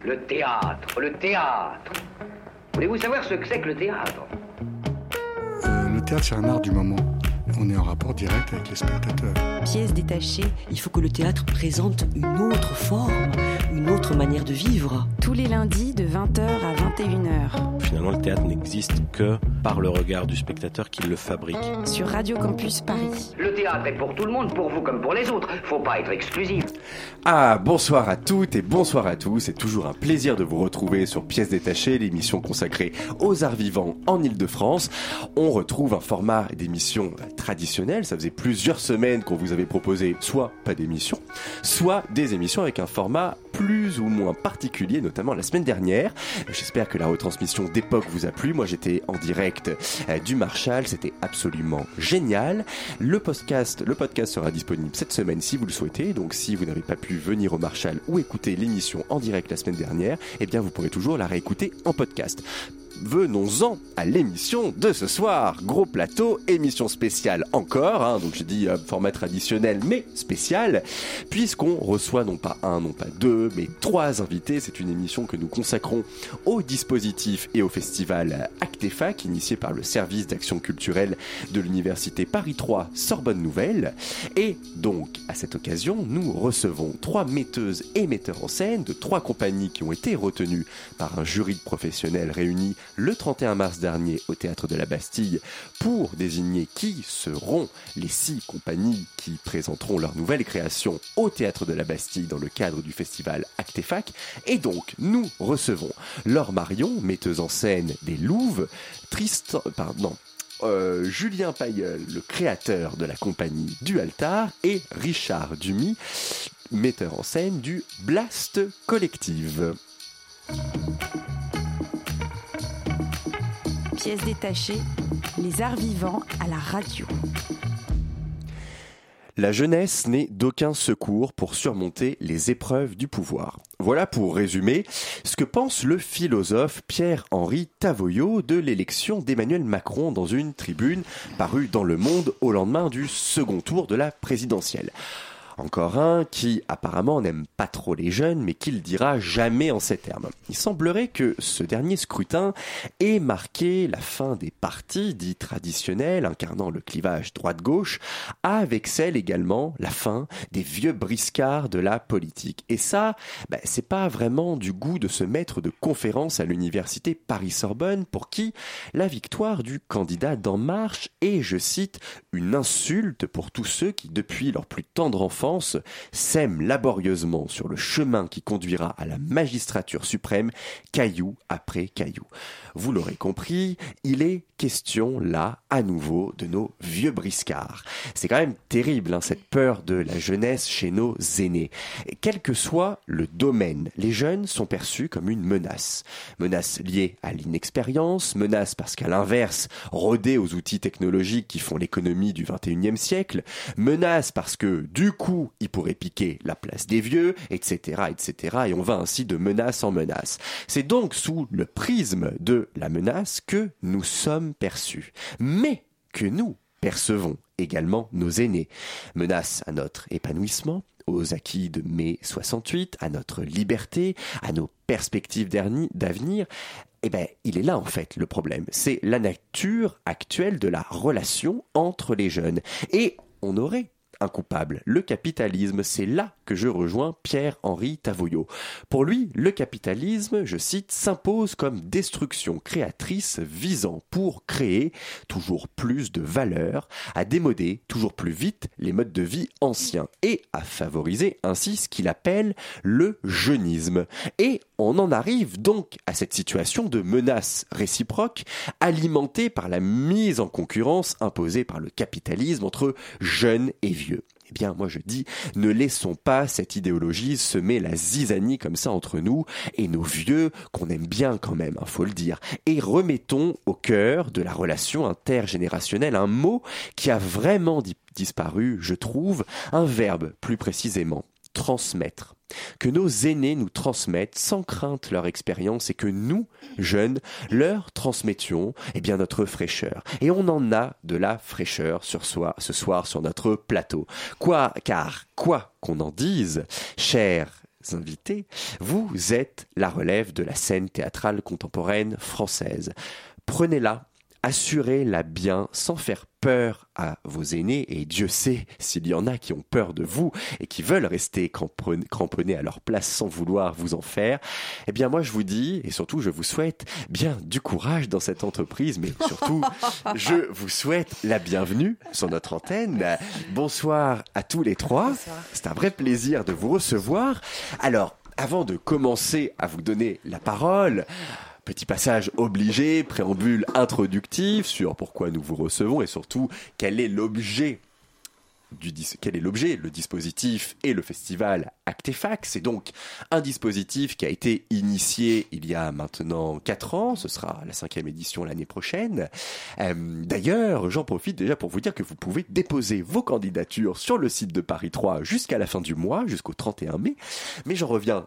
Le théâtre, le théâtre. Voulez-vous savoir ce que c'est que le théâtre? Euh, le théâtre, c'est un art du moment. On est en rapport direct avec les spectateurs. Pièce détachée, il faut que le théâtre présente une autre forme, une autre manière de vivre. Tous les lundis de 20h à 21h Finalement, le théâtre n'existe que par le regard du spectateur qui le fabrique. sur Radio Campus Paris. Le théâtre est pour tout le monde, pour vous comme pour les autres. Faut pas être exclusif. Ah, bonsoir à toutes et bonsoir à tous. C'est toujours un plaisir de vous retrouver sur Pièces détachées, l'émission consacrée aux arts vivants en Ile-de-France. On retrouve un format d'émission traditionnel. Ça faisait plusieurs semaines qu'on vous avait proposé soit pas d'émission, soit des émissions avec un format plus ou moins particulier, notamment la semaine dernière. J'espère que la retransmission d'époque vous a plu. Moi, j'étais en direct euh, du Marshall. C'était absolument génial. Le podcast, le podcast sera disponible cette semaine si vous le souhaitez. Donc, si vous n'avez pas pu venir au Marshall ou écouter l'émission en direct la semaine dernière, eh bien, vous pourrez toujours la réécouter en podcast. Venons-en à l'émission de ce soir. Gros plateau, émission spéciale encore, hein, donc je dis euh, format traditionnel mais spécial, puisqu'on reçoit non pas un, non pas deux, mais trois invités. C'est une émission que nous consacrons au dispositif et au festival Actefac, initié par le service d'action culturelle de l'université Paris 3 Sorbonne Nouvelle. Et donc, à cette occasion, nous recevons trois metteuses et metteurs en scène de trois compagnies qui ont été retenues par un jury de professionnels réunis le 31 mars dernier au théâtre de la Bastille pour désigner qui seront les six compagnies qui présenteront leur nouvelle création au théâtre de la Bastille dans le cadre du festival Actefac. Et donc, nous recevons Laure Marion, metteuse en scène des Louves, Tristan, pardon, euh, Julien Payeul, le créateur de la compagnie du Altar, et Richard Dumy, metteur en scène du Blast Collective. Les arts vivants à la radio. La jeunesse n'est d'aucun secours pour surmonter les épreuves du pouvoir. Voilà pour résumer ce que pense le philosophe Pierre-Henri Tavoyot de l'élection d'Emmanuel Macron dans une tribune parue dans Le Monde au lendemain du second tour de la présidentielle. Encore un qui apparemment n'aime pas trop les jeunes, mais qui le dira jamais en ces termes. Il semblerait que ce dernier scrutin ait marqué la fin des partis dits traditionnels incarnant le clivage droite-gauche, avec celle également la fin des vieux briscards de la politique. Et ça, bah, c'est pas vraiment du goût de ce maître de conférence à l'université Paris-Sorbonne pour qui la victoire du candidat d'En Marche est, je cite, une insulte pour tous ceux qui, depuis leur plus tendre enfance, sèment laborieusement sur le chemin qui conduira à la magistrature suprême, caillou après caillou. Vous l'aurez compris, il est question là, à nouveau, de nos vieux briscards. C'est quand même terrible, hein, cette peur de la jeunesse chez nos aînés. Quel que soit le domaine, les jeunes sont perçus comme une menace. Menace liée à l'inexpérience, menace parce qu'à l'inverse, rodés aux outils technologiques qui font l'économie du 21e siècle, menace parce que, du coup, ils pourraient piquer la place des vieux, etc., etc., et on va ainsi de menace en menace. C'est donc sous le prisme de la menace que nous sommes perçus. Mais que nous percevons également nos aînés. Menace à notre épanouissement, aux acquis de mai 68, à notre liberté, à nos perspectives d'avenir, eh ben, il est là en fait le problème. C'est la nature actuelle de la relation entre les jeunes. Et on aurait coupable, le capitalisme. C'est là que je rejoins Pierre-Henri Tavoyot. Pour lui, le capitalisme, je cite, s'impose comme destruction créatrice visant pour créer toujours plus de valeur, à démoder toujours plus vite les modes de vie anciens et à favoriser ainsi ce qu'il appelle le jeunisme. Et on en arrive donc à cette situation de menace réciproque alimentée par la mise en concurrence imposée par le capitalisme entre jeunes et vieux. Eh bien, moi je dis, ne laissons pas cette idéologie semer la zizanie comme ça entre nous et nos vieux, qu'on aime bien quand même, il faut le dire, et remettons au cœur de la relation intergénérationnelle un mot qui a vraiment di- disparu, je trouve, un verbe plus précisément, transmettre. Que nos aînés nous transmettent sans crainte leur expérience et que nous, jeunes, leur transmettions eh bien notre fraîcheur. Et on en a de la fraîcheur ce soir sur notre plateau. Quoi, car quoi qu'on en dise, chers invités, vous êtes la relève de la scène théâtrale contemporaine française. Prenez-la assurez-la bien sans faire peur à vos aînés, et Dieu sait s'il y en a qui ont peur de vous et qui veulent rester cramponnés à leur place sans vouloir vous en faire, eh bien moi je vous dis, et surtout je vous souhaite bien du courage dans cette entreprise, mais surtout je vous souhaite la bienvenue sur notre antenne. Bonsoir à tous les trois, c'est un vrai plaisir de vous recevoir. Alors, avant de commencer à vous donner la parole, Petit passage obligé, préambule introductif sur pourquoi nous vous recevons et surtout quel est l'objet du le dispositif et le festival Actefac. C'est donc un dispositif qui a été initié il y a maintenant 4 ans. Ce sera la cinquième édition l'année prochaine. Euh, d'ailleurs, j'en profite déjà pour vous dire que vous pouvez déposer vos candidatures sur le site de Paris 3 jusqu'à la fin du mois, jusqu'au 31 mai. Mais j'en reviens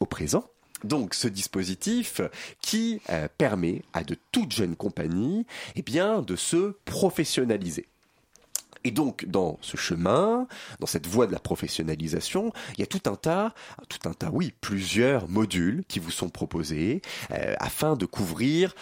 au présent donc ce dispositif qui euh, permet à de toutes jeunes compagnies eh de se professionnaliser. Et donc, dans ce chemin, dans cette voie de la professionnalisation, il y a tout un tas, tout un tas, oui, plusieurs modules qui vous sont proposés euh, afin de couvrir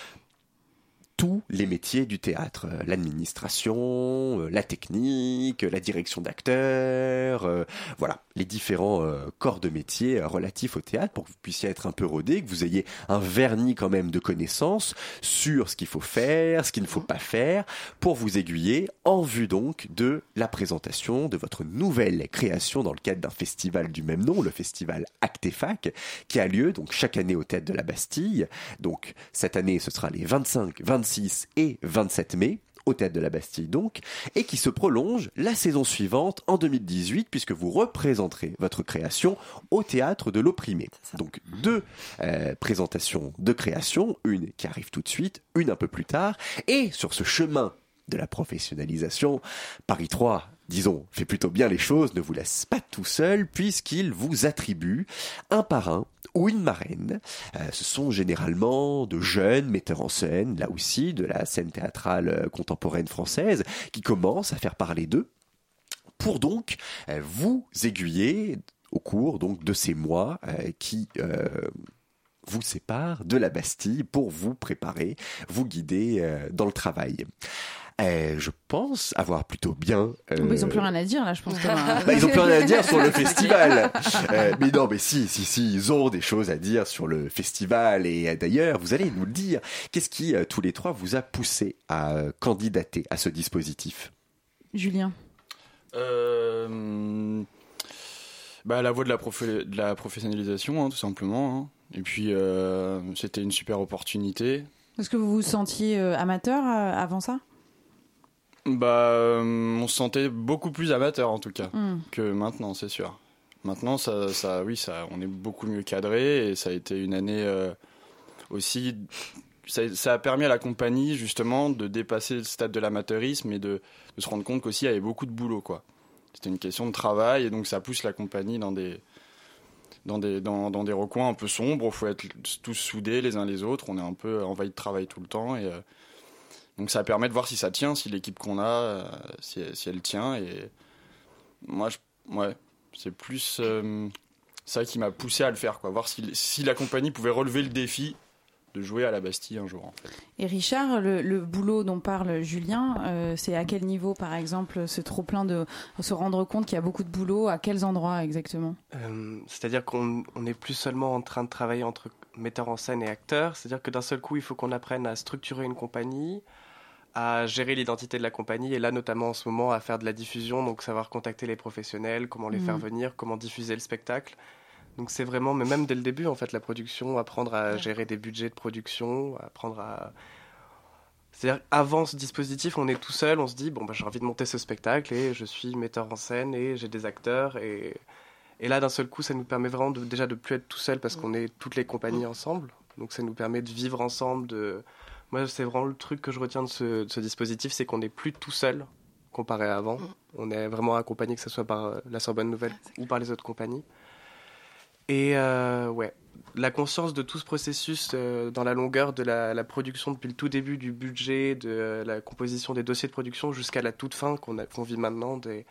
tous les métiers du théâtre, euh, l'administration, la technique, la direction d'acteurs, voilà, les différents corps de métier relatifs au théâtre pour que vous puissiez être un peu rodé, que vous ayez un vernis quand même de connaissances sur ce qu'il faut faire, ce qu'il ne faut pas faire, pour vous aiguiller en vue donc de la présentation de votre nouvelle création dans le cadre d'un festival du même nom, le festival Actefac, qui a lieu donc chaque année au théâtre de la Bastille. Donc cette année, ce sera les 25, 26 et 27 mai au Théâtre de la Bastille donc, et qui se prolonge la saison suivante en 2018 puisque vous représenterez votre création au Théâtre de l'Opprimé. Donc deux euh, présentations de création, une qui arrive tout de suite, une un peu plus tard, et sur ce chemin de la professionnalisation, Paris 3 disons, fait plutôt bien les choses, ne vous laisse pas tout seul, puisqu'il vous attribue un parrain ou une marraine. Euh, ce sont généralement de jeunes metteurs en scène, là aussi, de la scène théâtrale euh, contemporaine française, qui commencent à faire parler d'eux, pour donc euh, vous aiguiller au cours donc de ces mois qui vous séparent de la Bastille pour vous préparer, vous guider dans le travail. Euh, je pense avoir plutôt bien. Euh... Ils n'ont plus rien à dire là, je pense. bah, ils n'ont plus rien à dire sur le festival. euh, mais non, mais si, si, si, ils ont des choses à dire sur le festival. Et euh, d'ailleurs, vous allez nous le dire. Qu'est-ce qui, tous les trois, vous a poussé à candidater à ce dispositif? Julien. Euh, bah, la voie de la, de la professionnalisation, hein, tout simplement. Hein. Et puis, c'était une super opportunité. Est-ce que vous vous sentiez amateur avant ça? Bah, euh, on se sentait beaucoup plus amateur en tout cas hmm. que maintenant, c'est sûr. Maintenant, ça, ça, oui, ça, on est beaucoup mieux cadré et ça a été une année euh, aussi. Ça, a permis à la compagnie justement de dépasser le stade de l'amateurisme et de, de, se rendre compte qu'aussi il y avait beaucoup de boulot, quoi. C'était une question de travail et donc ça pousse la compagnie dans des dans des, dans, dans des recoins un peu sombres. Il faut être tous soudés les uns les autres. On est un peu envahi de travail tout le temps et euh, donc ça permet de voir si ça tient, si l'équipe qu'on a, euh, si, elle tient. Et moi, je, ouais, c'est plus euh, ça qui m'a poussé à le faire, quoi. Voir si, si, la compagnie pouvait relever le défi de jouer à la Bastille un jour. En fait. Et Richard, le, boulot dont parle Julien, euh, c'est à quel niveau, par exemple, ce trop plein de se rendre compte qu'il y a beaucoup de boulot À quels endroits exactement? C'est-à-dire qu'on n'est plus seulement en train de travailler entre metteurs en scène et acteurs. C'est-à-dire que d'un seul coup, il faut qu'on apprenne à structurer une compagnie, à gérer l'identité de la compagnie et là notamment en ce moment à faire de la diffusion, donc savoir contacter les professionnels, comment les faire mm. venir, comment diffuser le spectacle. Donc c'est vraiment, mais même dès le début en fait, la production, apprendre à gérer des budgets de production, apprendre à... C'est-à-dire avant ce dispositif, on est tout seul, on se dit, bon bah, j'ai envie de monter ce spectacle et je suis metteur en scène et j'ai des acteurs et... Et là, d'un seul coup, ça nous permet vraiment de, déjà de plus être tout seul parce qu'on est toutes les compagnies mm. ensemble. Donc ça nous permet de vivre ensemble, de, moi, c'est vraiment le truc que je retiens de ce, dispositif, c'est qu'on n'est plus tout seul comparé à avant. Mm. On est vraiment accompagné, que ce soit par euh, la Sorbonne Nouvelle ou par les autres compagnies. Et euh, ouais, la conscience de tout ce processus euh, dans la longueur de la, production depuis le tout début du budget, de la composition des dossiers de production jusqu'à la toute fin qu'on vit maintenant, des,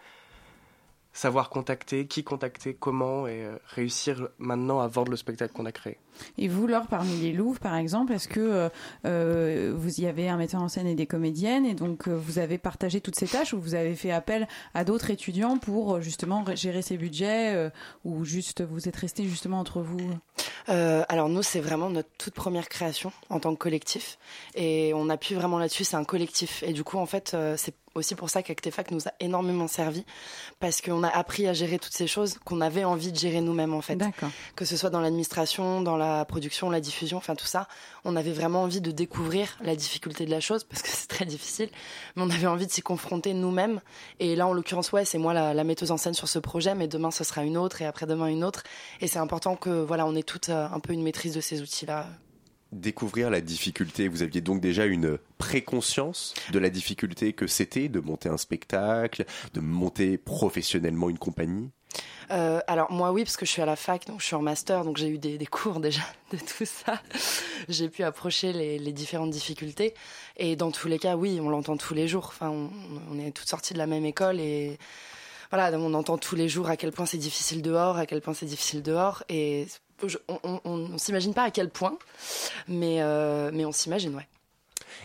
savoir contacter, qui contacter, comment, et réussir maintenant à vendre le spectacle qu'on a créé. Et vous, Laure, parmi les Louvres, par exemple, est-ce que euh, euh, vous y avez un metteur en scène et des comédiennes, et donc vous avez partagé toutes ces tâches, ou vous avez fait appel à d'autres étudiants pour justement gérer ces budgets, ou juste vous êtes restés justement entre vous? Alors nous, c'est vraiment notre toute première création en tant que collectif, et on appuie vraiment là-dessus, c'est un collectif, et du coup, en fait, c'est aussi pour ça qu'Actefac nous a énormément servi parce qu'on a appris à gérer toutes ces choses qu'on avait envie de gérer nous-mêmes en fait. Que ce soit dans l'administration, dans la production, la diffusion, enfin tout ça, on avait vraiment envie de découvrir la difficulté de la chose parce que c'est très difficile, mais on avait envie de s'y confronter nous-mêmes. Et là, en l'occurrence, ouais, c'est moi la, la, metteuse en scène sur ce projet, mais demain ce sera une autre et après-demain une autre. Et c'est important que voilà, on ait toutes euh, un peu une maîtrise de ces outils-là découvrir la difficulté. Vous aviez donc déjà une préconscience de la difficulté que c'était de monter un spectacle, de monter professionnellement une compagnie? Euh, alors moi oui parce que je suis à la fac donc je suis en master donc j'ai eu des, cours déjà de tout ça. J'ai pu approcher les, différentes difficultés. Et dans tous les cas oui on l'entend tous les jours. Enfin on, est toutes sorties de la même école et voilà on entend tous les jours à quel point c'est difficile dehors à quel point c'est difficile dehors. Et on, ne s'imagine pas à quel point, mais, euh, mais on s'imagine, ouais.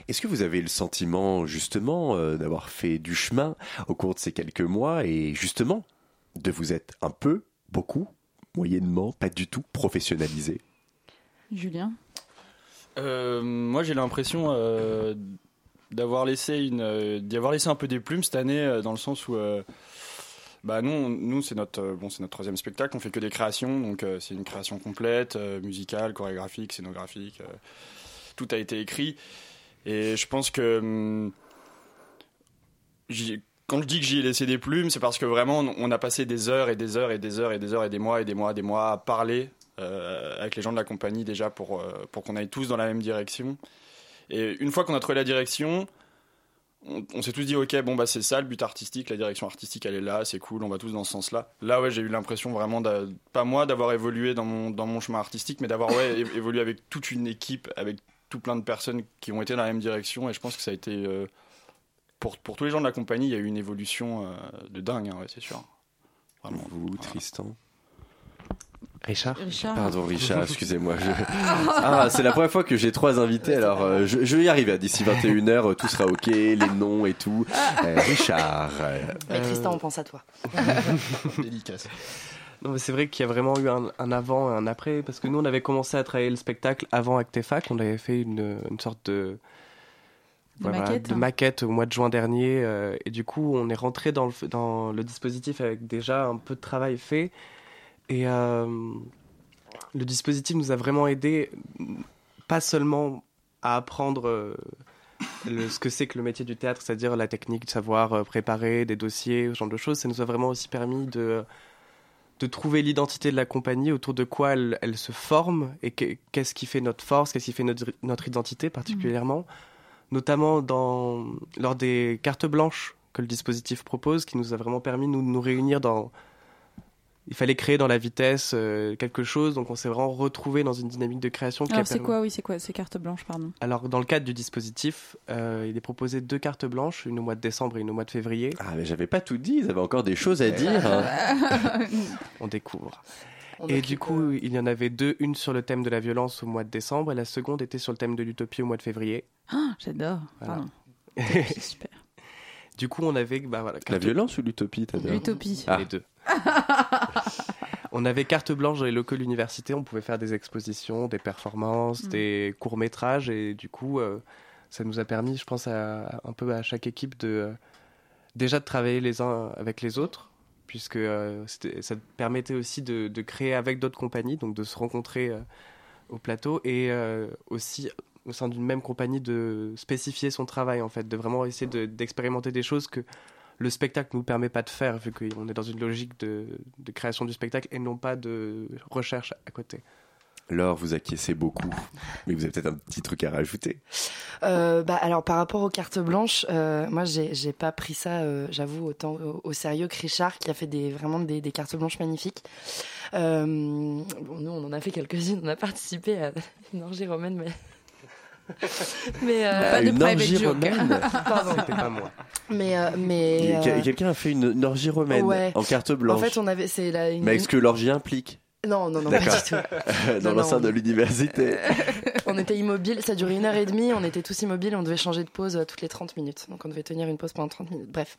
Est-ce que vous avez le sentiment justement euh, d'avoir fait du chemin au cours de ces quelques mois et justement de vous être un peu, beaucoup, moyennement, pas du tout professionnalisé Julien euh, Moi j'ai l'impression d'avoir laissé une, d'y avoir laissé un peu des plumes cette année dans le sens où bah nous, nous c'est notre euh, bon, c'est notre troisième spectacle. On fait que des créations, donc euh, c'est une création complète, euh, musicale, chorégraphique, scénographique. tout a été écrit. Et je pense que hum, quand je dis que j'y ai laissé des plumes, c'est parce que vraiment on a passé des heures et des heures et des heures et des heures et des mois et des mois des mois à parler avec les gens de la compagnie déjà pour pour qu'on aille tous dans la même direction. Et une fois qu'on a trouvé la direction, on, s'est tous dit ok bon bah c'est ça le but artistique la direction artistique elle est là c'est cool on va tous dans ce sens là là ouais j'ai eu l'impression vraiment pas moi d'avoir évolué dans mon dans mon chemin artistique mais d'avoir ouais évolué avec toute une équipe avec tout plein de personnes qui ont été dans la même direction et je pense que ça a été euh, pour pour tous les gens de la compagnie il y a eu une évolution euh, de dingue hein, ouais c'est sûr vraiment vous Tristan Richard. Pardon, Richard, excusez-moi. Ah, c'est la première fois que j'ai trois invités, alors euh, je, vais y arriver. D'ici 21h, tout sera OK, les noms et tout. Euh, Richard. Mais Tristan, on pense à toi. Délicace. Non, c'est vrai qu'il y a vraiment eu un, avant et un après, parce que nous, on avait commencé à travailler le spectacle avant Actefac. On avait fait une, sorte de. Maquette, maquette, au mois de juin dernier. Euh, et du coup, on est rentré dans le, dans le dispositif avec déjà un peu de travail fait. Et euh, le dispositif nous a vraiment aidé, pas seulement à apprendre euh, ce que c'est que le métier du théâtre, c'est-à-dire la technique de savoir préparer des dossiers, ce genre de choses. Ça nous a vraiment aussi permis de, de trouver l'identité de la compagnie, autour de quoi elle, elle se forme et qu'est-ce qui fait notre force, qu'est-ce qui fait notre, notre identité particulièrement, notamment dans, lors des cartes blanches que le dispositif propose, qui nous a vraiment permis de nous, nous réunir dans il fallait créer dans la vitesse euh, quelque chose, donc on s'est vraiment retrouvé dans une dynamique de création. Alors c'est quoi, oui, c'est quoi ces cartes blanches, pardon? Alors dans le cadre du dispositif, euh, il est proposé deux cartes blanches, une au mois de décembre et une au mois de février. Ah mais j'avais pas tout dit, ils avaient encore des choses à dire. Hein. on découvre. Et du coup, il y en avait deux, une sur le thème de la violence au mois de décembre et la seconde était sur le thème de l'utopie au mois de février. Ah, j'adore. super. Du coup, on avait bah, voilà, la violence ou l'utopie, L'utopie. Les deux. on avait carte blanche dans les locaux de l'université, on pouvait faire des expositions, des performances, mm. des courts-métrages, et du coup, euh, ça nous a permis, je pense, à, un peu à chaque équipe de euh, déjà de travailler les uns avec les autres, puisque euh, ça permettait aussi de, créer avec d'autres compagnies, donc de se rencontrer au plateau, et aussi au sein d'une même compagnie de spécifier son travail, en fait, de vraiment essayer d'expérimenter des choses que le spectacle ne nous permet pas de faire, vu qu'on est dans une logique de, création du spectacle et non pas de recherche à côté. Laure, vous acquiescez beaucoup, mais vous avez peut-être un petit truc à rajouter. Euh, bah, alors par rapport aux cartes blanches, euh, moi j'ai pas pris ça, euh, j'avoue, autant au, sérieux que Richard qui a fait des, vraiment des, cartes blanches magnifiques. nous on en a fait quelques-unes, on a participé à une orgie romaine, mais mais euh, pas de une private orgie joke. romaine. pardon. C'était pas moi. Mais euh, mais Quel- euh, Quelqu'un a fait une, une orgie romaine Ouais. en carte en blanche. fait, on avait c'est la une- Mais est-ce que l'orgie implique? Non non non pas du tout. dans l'enceinte de l'université On était immobile, ça durait une heure et demie, on était tous immobiles, on devait changer de pause euh, toutes les 30 minutes. Donc on devait tenir une pause pendant 30 minutes. Bref,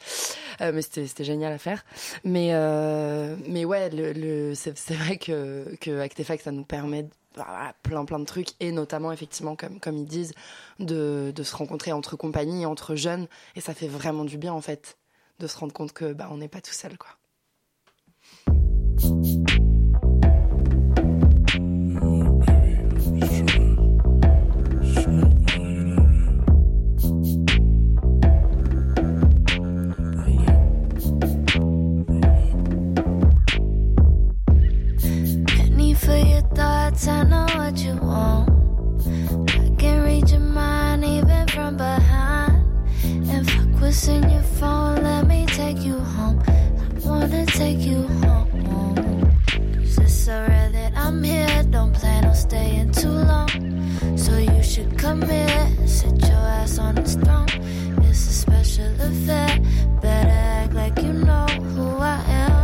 Euh, mais c'était génial à faire. Mais, euh, mais ouais, le, le- c'est vrai que, que Actefact, ça nous permet voilà, plein plein de trucs et notamment effectivement comme comme ils disent de, de se rencontrer entre compagnies entre jeunes et ça fait vraiment du bien en fait de se rendre compte que bah on n'est pas tout seul quoi And in your phone, let me take you home. I wanna take you home. Cause it's so rare that I'm here, don't plan on staying too long. So you should come here, sit your ass on this throne. It's a special affair, better act like you know who I am.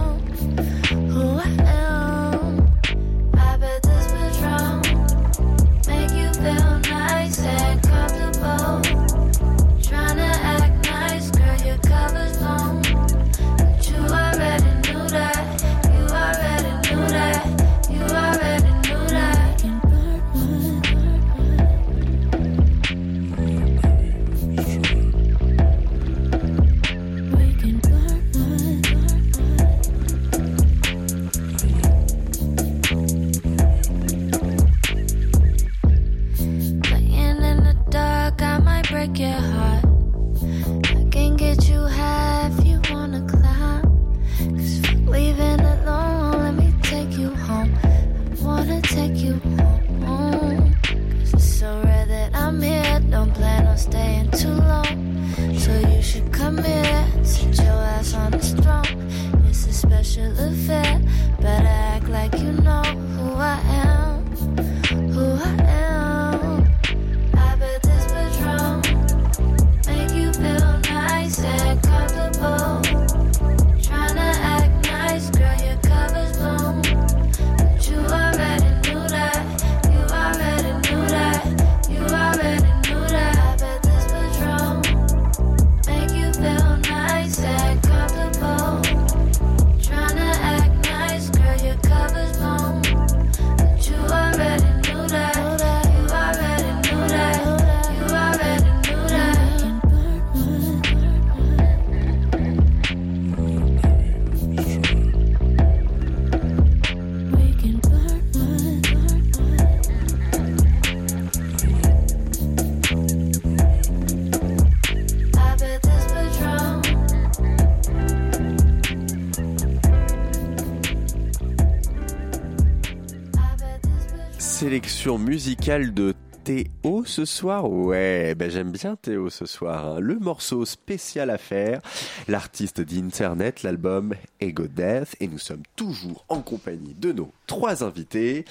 Sélection musicale de Théo ce soir Ouais, ben j'aime bien Théo ce soir. hein. Le morceau spécial à faire, l'artiste d'Internet, l'album Ego Death, et nous sommes toujours en compagnie de nos trois invités.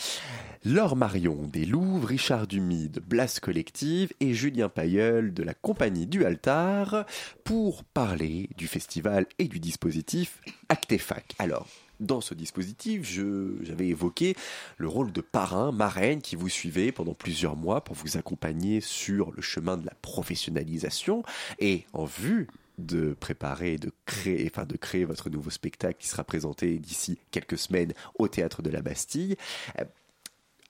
Laure Marion des Louvres, Richard Dumy de Blas Collective et Julien Payeul de la compagnie du Altar pour parler du festival et du dispositif Actefac. Alors, dans ce dispositif, j'avais évoqué le rôle de parrain, marraine qui vous suivait pendant plusieurs mois pour vous accompagner sur le chemin de la professionnalisation et en vue de préparer, de créer, enfin de créer votre nouveau spectacle qui sera présenté d'ici quelques semaines au théâtre de la Bastille. Euh,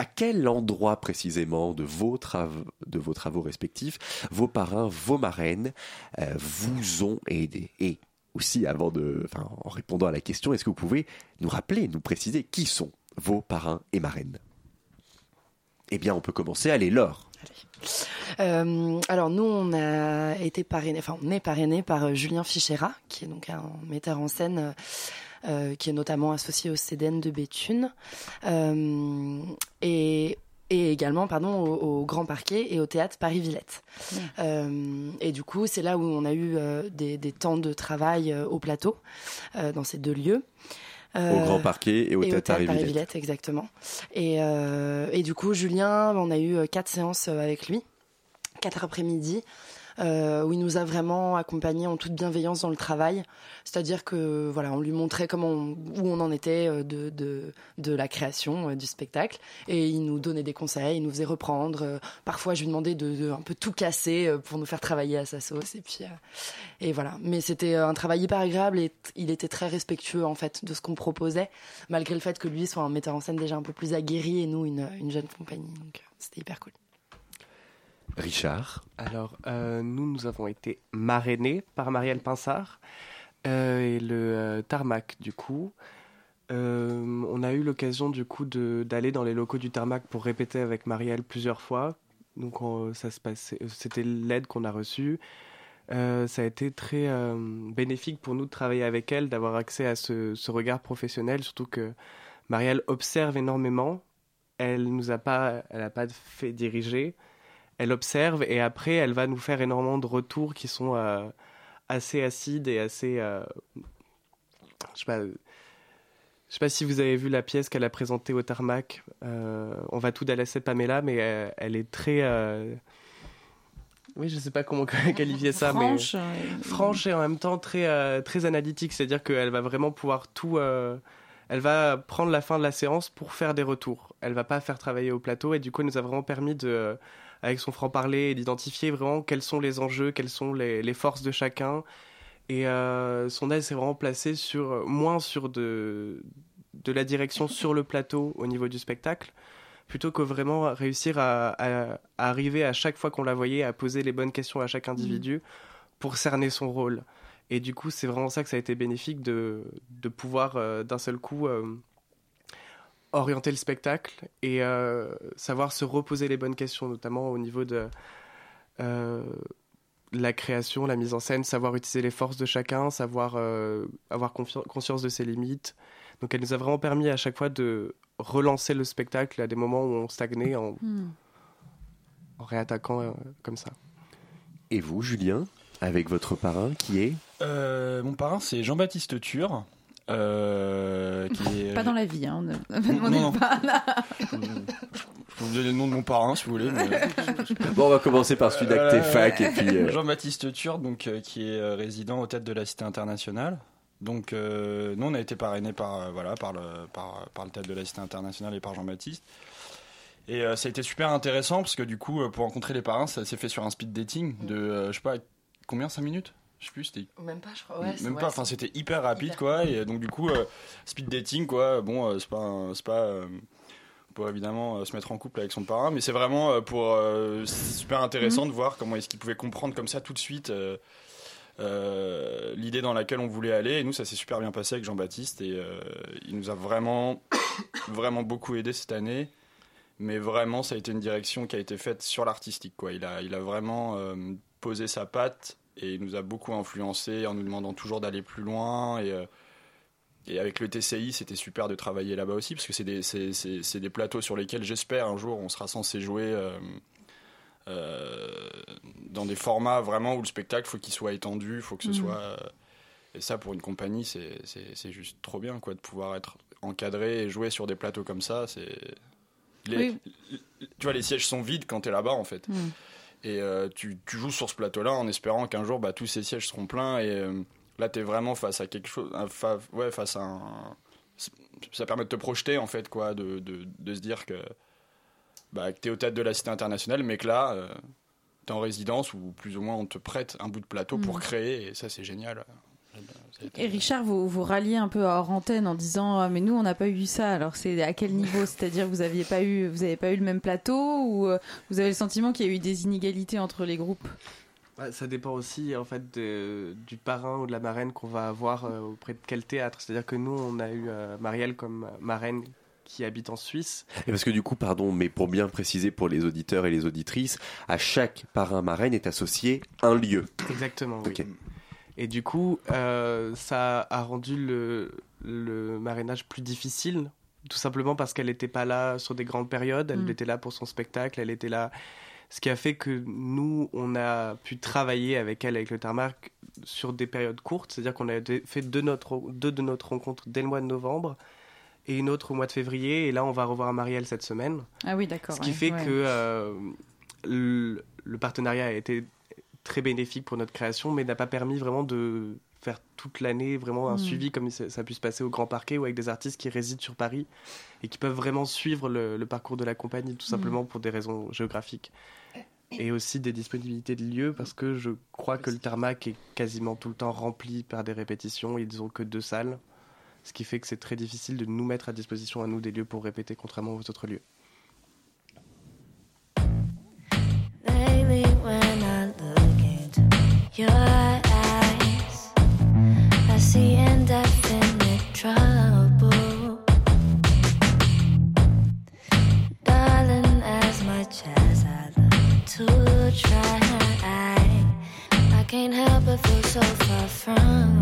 À quel endroit précisément de vos, travaux, de vos travaux respectifs, vos parrains, vos marraines euh, vous ont aidé? Aussi, avant de, en répondant à la question, est-ce que vous pouvez nous rappeler, nous préciser qui sont vos parrains et marraines? Eh bien, on peut commencer. Allez, Laure. Euh, alors nous, on a été parrainé, enfin on est parrainé par euh, Julien Fichera, qui est donc un metteur en scène euh, qui est notamment associé au CDN de Béthune, et, et également pardon au, au Grand Parquet et au théâtre Paris-Villette. Euh, et du coup, c'est là où on a eu euh, des, des temps de travail euh, au plateau euh, dans ces deux lieux. Au Grand Parquet et au et Théâtre Paris-Villette. Paris-Villette, exactement. Et, euh, et du coup, Julien, on a eu quatre séances avec lui. quatre après-midi euh, où il nous a vraiment accompagnés en toute bienveillance dans le travail. C'est-à-dire que voilà, on lui montrait comment où on en était euh, de, de, de la création euh, du spectacle et il nous donnait des conseils, il nous faisait reprendre. Euh, parfois, je lui demandais de, de un peu tout casser pour nous faire travailler à sa sauce et puis et voilà. Mais c'était un travail hyper agréable et il était très respectueux en fait de ce qu'on proposait, malgré le fait que lui soit un metteur en scène déjà un peu plus aguerri et nous une, une jeune compagnie. Donc c'était hyper cool. Richard. Alors, euh, nous, nous avons été marrainés par Marielle Pinsard euh, et le euh, Tarmac, du coup. On a eu l'occasion, du coup, d'aller dans les locaux du Tarmac pour répéter avec Marielle plusieurs fois. Donc, on- ça se passait, c'était l'aide qu'on a reçue. Ça a été très bénéfique pour nous de travailler avec elle, d'avoir accès à ce, regard professionnel, surtout que Marielle observe énormément. Elle nous a pas, elle a pas fait diriger elle observe et après elle va nous faire énormément de retours qui sont euh, assez acides et assez euh, je sais pas je sais pas si vous avez vu la pièce qu'elle a présentée au tarmac euh, on va tout Dallas Pamela mais elle est très oui je sais pas comment qualifier ça Franche, mais franche et en même temps très très analytique c'est à dire qu'elle va vraiment pouvoir tout elle va prendre la fin de la séance pour faire des retours. Elle va pas faire travailler au plateau et du coup, elle nous a vraiment permis de, avec son franc-parler, d'identifier vraiment quels sont les enjeux, quelles sont les, les forces de chacun. Et euh, son aide s'est vraiment placée sur, moins sur de, de la direction sur le plateau au niveau du spectacle, plutôt que vraiment réussir à, à- à arriver à chaque fois qu'on la voyait à poser les bonnes questions à chaque individu pour cerner son rôle. Et du coup, c'est vraiment ça que ça a été bénéfique de, de pouvoir euh, d'un seul coup euh, orienter le spectacle et euh, savoir se reposer les bonnes questions, notamment au niveau de euh, la création, la mise en scène, savoir utiliser les forces de chacun, savoir euh, avoir conscience de ses limites. Donc elle nous a vraiment permis à chaque fois de relancer le spectacle à des moments où on stagnait en, Hmm. en réattaquant euh, comme ça. Et vous, Julien, avec votre parrain qui est? Euh, mon parrain, c'est Jean-Baptiste Tur. Euh, qui est... Pas dans la vie, hein. Ne, me Non, demandez non. pas là. Je peux vous donner le nom de mon parrain si vous voulez. mais- Bon, on va commencer par celui d'Acte Fac et puis. euh, Jean-Baptiste Tur, donc, euh, qui est euh, résident aux têtes de la Cité internationale. Donc, euh, nous, on a été parrainés par, euh, voilà, par, le, par, par le tête de la Cité internationale et par Jean-Baptiste. Et euh, ça a été super intéressant parce que du coup, euh, pour rencontrer les parrains, ça s'est fait sur un speed dating de, euh, je sais pas, combien 5 minutes? Je sais plus, c'était Même pas, je crois. Ouais, même pas enfin c'était hyper rapide quoi et donc du coup euh, speed dating quoi bon euh, c'est pas un- c'est pas euh, pour évidemment euh, se mettre en couple avec son parrain mais c'est vraiment pour c'est super intéressant Mhm. de voir comment est-ce qu'il pouvait comprendre comme ça tout de suite l'idée dans laquelle on voulait aller et nous ça s'est super bien passé avec Jean-Baptiste et il nous a vraiment vraiment beaucoup aidé cette année mais vraiment ça a été une direction qui a été faite sur l'artistique quoi il a il a vraiment posé sa patte et il nous a beaucoup influencé en nous demandant toujours d'aller plus loin et euh, et avec le TCI, c'était super de travailler là-bas aussi, parce que c'est des, c'est- c'est- c'est des plateaux sur lesquels j'espère un jour on sera censé jouer euh, euh, dans des formats vraiment où le spectacle, faut qu'il soit étendu, faut que ce Mhm. soit. euh, et ça, pour une compagnie, c'est c'est- c'est juste trop bien, quoi, de pouvoir être encadré et jouer sur des plateaux comme ça. C'est. les- Tu vois, les sièges sont vides quand tu es là-bas, en fait. Hmm. Et euh, tu, tu joues sur ce plateau-là en espérant qu'un jour, bah, tous ces sièges seront pleins. Et euh, là, tu es vraiment face à quelque chose. fa- ouais, face à un. Ça permet de te projeter, en fait, quoi, de, de, de se dire que, bah, que tu es au tête de la Cité internationale, mais que là, tu es en résidence ou plus ou moins on te prête un bout de plateau pour Mm. créer. Et ça, c'est génial. Et Richard, vous vous ralliez un peu hors antenne en disant Ah, mais nous on n'a pas eu ça. Alors c'est à quel niveau? C'est-à-dire vous aviez pas eu vous avez pas eu le même plateau ou euh, vous avez le sentiment qu'il y a eu des inégalités entre les groupes? Ouais, ça dépend aussi en fait de- du parrain ou de la marraine qu'on va avoir euh, auprès de quel théâtre. C'est-à-dire que nous, on a eu euh, Marielle comme marraine qui habite en Suisse. Et parce que du coup, pardon, mais pour bien préciser pour les auditeurs et les auditrices, à chaque parrain marraine est associé un lieu. Exactement, oui. Et du coup, euh, ça a rendu le, le marrainage plus difficile, tout simplement parce qu'elle n'était pas là sur des grandes périodes, elle Mm. était là pour son spectacle, elle était là. Ce qui a fait que nous, on a pu travailler avec elle, avec le Tarmac, sur des périodes courtes, c'est-à-dire qu'on a fait deux, notre, deux de notre rencontre dès le mois de novembre et une autre au mois de février, et là on va revoir Marielle cette semaine. Ah oui, d'accord. Ce qui ouais, fait ouais. que euh, le, le partenariat a été très bénéfique pour notre création, mais n'a pas permis vraiment de faire toute l'année vraiment un Mm. suivi comme ça, ça a pu se passer au Grand Parquet ou avec des artistes qui résident sur Paris et qui peuvent vraiment suivre le, le parcours de la compagnie tout simplement pour des raisons géographiques et aussi des disponibilités de lieux parce que je crois que le tarmac est quasiment tout le temps rempli par des répétitions. Ils ont que deux salles ce qui fait que c'est très difficile de nous mettre à disposition à nous des lieux pour répéter contrairement aux autres lieux can't help but feel so far from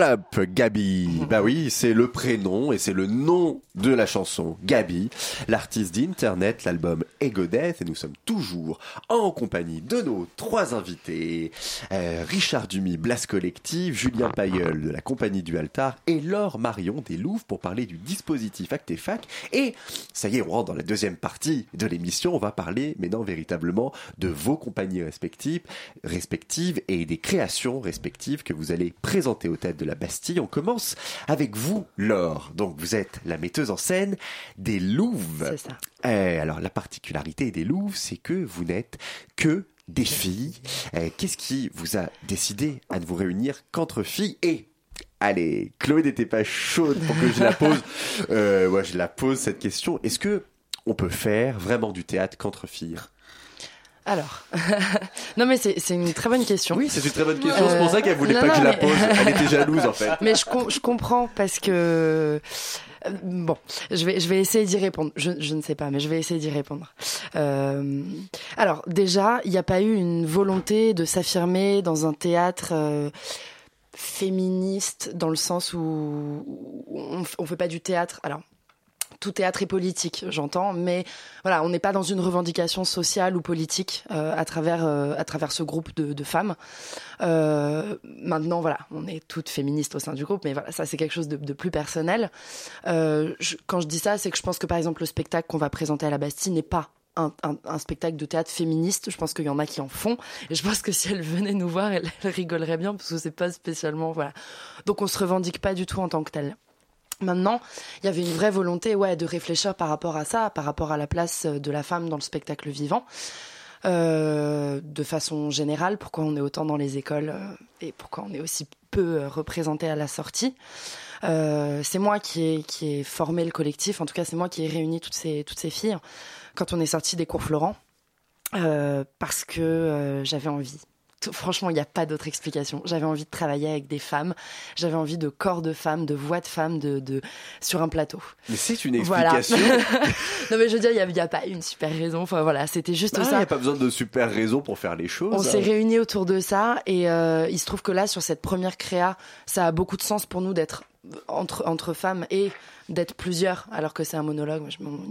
Up, Gabi. Bah oui, c'est le prénom et c'est le nom de la chanson. Gabi, l'artiste d'Internet, l'album Ego Death et nous sommes toujours en compagnie de nos trois invités. Euh, Richard Dumi, Blast Collective, Julien Payeul de la compagnie du Altar et Laure Marion des Louvres pour parler du dispositif Actefac. Et ça y est, on rentre dans la deuxième partie de l'émission. On va parler maintenant véritablement de vos compagnies respectives, respectives et des créations respectives que vous allez présenter au tête de la Bastille. On commence avec vous, Laure. Donc vous êtes la metteuse en scène des Louvres. C'est ça. Eh, alors la particularité des Louvres, c'est que vous n'êtes que des filles. Eh, Qu'est-ce qui vous a décidé à ne vous réunir qu'entre filles et Allez, Chloé n'était pas chaude pour que je la pose. Euh, ouais, je la pose cette question. Est-ce que on peut faire vraiment du théâtre qu'entre filles? Alors, non mais c'est une très bonne question. Oui, c'est une très bonne question. C'est pour ça qu'elle voulait non, pas que je la pose. Elle était jalouse en fait. Mais je, com- je comprends parce que euh, bon, je vais je vais essayer d'y répondre. Je, je ne sais pas, mais je vais essayer d'y répondre. Euh, alors déjà, il n'y a pas eu une volonté de s'affirmer dans un théâtre. euh, féministe dans le sens où on, on fait pas du théâtre alors tout théâtre est politique, j'entends, mais voilà, on n'est pas dans une revendication sociale ou politique euh, à travers euh, à travers ce groupe de, femmes. Euh, maintenant, voilà, on est toutes féministes au sein du groupe, mais voilà, ça c'est quelque chose de, plus personnel. Quand je dis ça, c'est que je pense que par exemple le spectacle qu'on va présenter à la Bastille n'est pas un, spectacle de théâtre féministe. Je pense qu'il y en a qui en font, et je pense que si elle venait nous voir, elle, elle bien parce que c'est pas spécialement voilà. Donc on se revendique pas du tout en tant que tel. Maintenant, il y avait une vraie volonté ouais, de réfléchir par rapport à ça, par rapport à la place de la femme dans le spectacle vivant. Euh, de façon générale, pourquoi on est autant dans les écoles euh, et pourquoi on est aussi peu euh, représenté à la sortie. Euh, c'est moi qui ai, qui formé le collectif, en tout cas c'est moi qui ai réuni toutes ces, toutes ces filles quand on est sorti des cours Florent, euh, parce que euh, j'avais envie. Franchement, il n'y a pas d'autre explication. J'avais envie de travailler avec des femmes, j'avais envie de corps de femmes, de voix de femmes, de, de sur un plateau. Mais c'est une Voilà. explication. non mais je veux dire, il n'y a, il pas une super raison. Enfin voilà, c'était juste Ah, Il ça. n'y a pas besoin de super raison pour faire les choses. On s'est réunis autour de ça et euh, il se trouve que là, sur cette première créa, ça a beaucoup de sens pour nous d'être entre, entre femmes et d'être plusieurs, alors que c'est un monologue,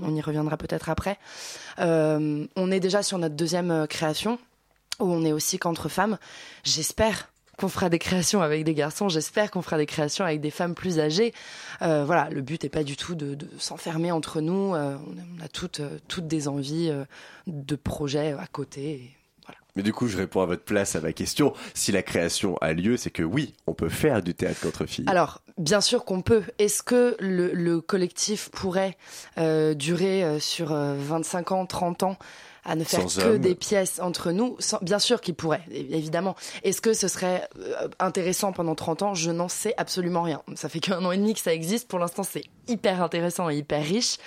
on y reviendra peut-être après. Euh, on est déjà sur notre deuxième euh, création, où on est aussi qu'entre femmes. J'espère qu'on fera des créations avec des garçons, j'espère qu'on fera des créations avec des femmes plus âgées. Euh, voilà, le but n'est pas du tout de, de s'enfermer entre nous, euh, on, a, toutes, euh, toutes des envies de projets à côté. et Mais du coup, je réponds à votre place à ma question. Si la création a lieu, c'est que oui, on peut faire du théâtre contre filles. Alors, bien sûr qu'on peut. Est-ce que le, le collectif pourrait euh, durer sur euh, 25 ans, 30 ans? À ne faire Sans que hommes. des pièces entre nous Sans- Bien sûr qu'il pourrait, é- évidemment. Est-ce que ce serait euh, intéressant pendant 30 ans? Je n'en sais absolument rien. Ça fait qu'un an et demi que ça existe. Pour l'instant, c'est hyper intéressant et hyper riche.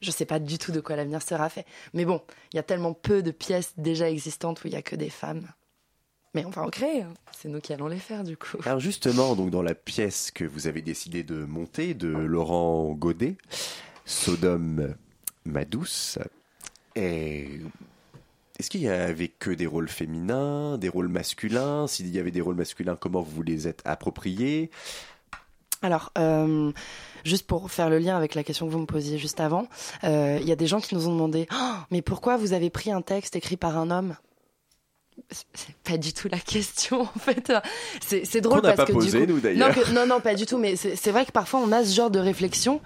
Je sais pas du tout de quoi l'avenir sera fait. Mais bon, il y a tellement peu de pièces déjà existantes où il y a que des femmes. Mais on va en créer. hein. C'est nous qui allons les faire, du coup. Alors justement, donc dans la pièce que vous avez décidé de monter de Laurent Godet, Sodome ma douce, et est-ce qu'il y avait que des rôles féminins, des rôles masculins? S'il y avait des rôles masculins, comment vous les êtes appropriés? Alors, euh, juste pour faire le lien avec la question que vous me posiez juste avant, euh, il y a des gens qui nous ont demandé Oh, Mais pourquoi vous avez pris un texte écrit par un homme? C'est- pas du tout la question en fait. C'est drôle parce pas que posé, du coup, nous, non, que- non non pas du tout. Mais c'est vrai que parfois on a ce genre de réflexion.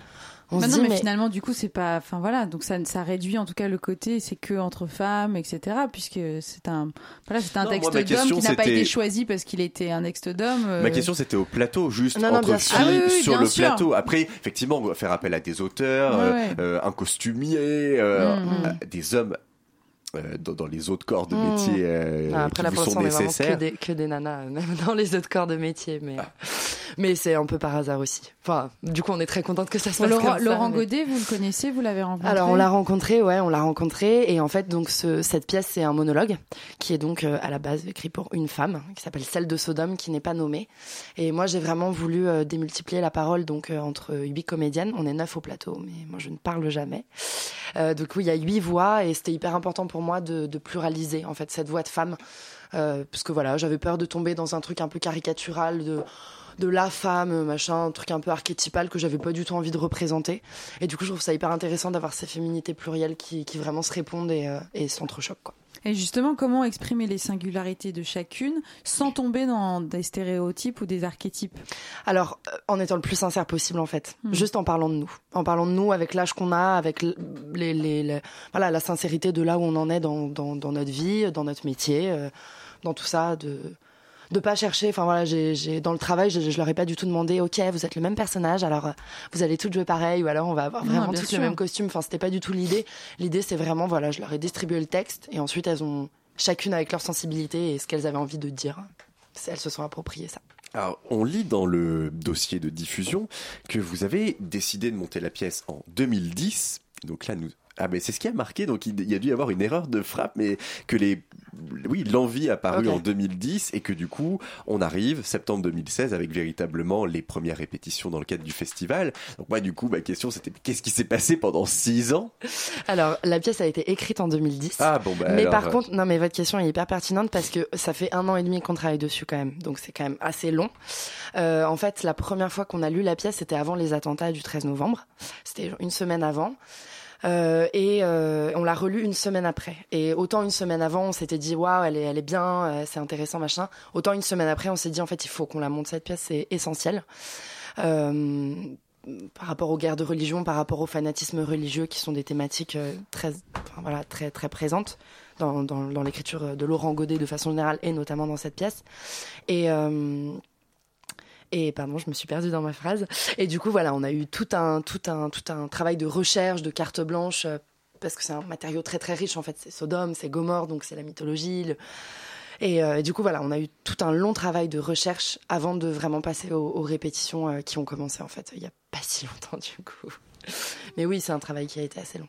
On Bah se non, dit mais, mais finalement, du coup, c'est pas. Enfin voilà, donc ça, ça réduit en tout cas le côté, c'est que entre femmes, etc. Puisque c'est un, voilà, c'est un Non, texte d'homme question, qui n'a pas c'était- été choisi parce qu'il était un texte d'homme. euh, Ma question c'était au plateau, juste Non, non, entre filles. Ah oui, oui, sur le sûr. plateau. Après, effectivement, on va faire appel à des auteurs, Ouais, euh, ouais. euh, un costumier, euh, Mm, mm. euh, des hommes euh, dans, dans les autres corps de Mm. métier euh, Ah, après qui là vous sont vraiment que nécessaires. des, que des nanas, même dans les autres corps de métier. Mais, mais c'est un peu par hasard aussi. Enfin, du coup on est très contente que ça se passe Laurent, comme ça, Laurent mais- Godet, vous le connaissez, vous l'avez rencontré? Alors on l'a rencontré, ouais, on l'a rencontré, et en fait donc ce- cette pièce c'est un monologue qui est donc euh, à la base écrit pour une femme qui s'appelle celle de Sodome qui n'est pas nommée. Et moi j'ai vraiment voulu euh, démultiplier la parole donc euh, entre huit comédiennes. On est neuf au plateau, mais moi je ne parle jamais. Euh, donc oui, il y a huit voix et c'était hyper important pour moi de, de pluraliser en fait cette voix de femme, euh, parce que voilà j'avais peur de tomber dans un truc un peu caricatural de la femme, machin, un truc un peu archétypal que j'avais pas du tout envie de représenter. Et du coup, je trouve ça hyper intéressant d'avoir ces féminités plurielles qui, qui vraiment se répondent et, euh, et s'entrechoquent. Et justement, comment exprimer les singularités de chacune sans tomber dans des stéréotypes ou des archétypes? Alors, euh, en étant le plus sincère possible, en fait. Hmm. Juste en parlant de nous. En parlant de nous avec l'âge qu'on a, avec les, les, les- voilà, la sincérité de là où on en est dans, dans, dans notre vie, dans notre métier, euh, dans tout ça, de de pas chercher. Enfin voilà, j'ai, dans le travail, je, je leur ai pas du tout demandé. Ok, vous êtes le même personnage, alors euh, vous allez toutes jouer pareil, ou alors on va avoir vraiment sûr. le même costume. Enfin, c'était pas du tout l'idée. L'idée, c'est vraiment voilà, je leur ai distribué le texte et ensuite elles ont chacune avec leur sensibilité et ce qu'elles avaient envie de dire. Elles se sont appropriées ça. Alors, on lit dans le dossier de diffusion que vous avez décidé de monter la pièce en 2010. Donc là, nous Ah mais c'est ce qui a marqué, donc il y a dû y avoir une erreur de frappe, mais que les, oui, l'envie a paru Ok. en 2010 et que du coup on arrive septembre 2016 avec véritablement les premières répétitions dans le cadre du festival. Donc moi du coup ma question c'était qu'est-ce qui s'est passé pendant six ans? Alors, la pièce a été écrite en 2010. Ah bon bah mais alors, par euh, contre, non, mais votre question est hyper pertinente parce que ça fait un an et demi qu'on travaille dessus quand même, donc c'est quand même assez long. Euh, en fait, la première fois qu'on a lu la pièce, c'était avant les attentats du 13 novembre. C'était une semaine avant. Euh, et euh, on l'a relu une semaine après. Et autant une semaine avant, on s'était dit waouh, elle est, elle est bien, euh, c'est intéressant, machin. Autant une semaine après, on s'est dit en fait, il faut qu'on la monte cette pièce, c'est essentiel. Euh, par rapport aux guerres de religion, par rapport au fanatisme religieux, qui sont des thématiques euh, très, voilà, très, très présentes dans, dans, dans l'écriture de Laurent Godet de façon générale et notamment dans cette pièce. Et euh, et pardon, je me suis perdue dans ma phrase. Et du coup, voilà, on a eu tout un, tout un, tout un travail de recherche, de carte blanche, euh, parce que c'est un matériau très très riche. En fait, c'est Sodome, c'est Gomorre, donc c'est la mythologie. euh, et du coup, voilà, on a eu tout un long travail de recherche avant de vraiment passer aux, répétitions euh, qui ont commencé en fait il y a pas si longtemps du coup. Mais oui, c'est un travail qui a été assez long.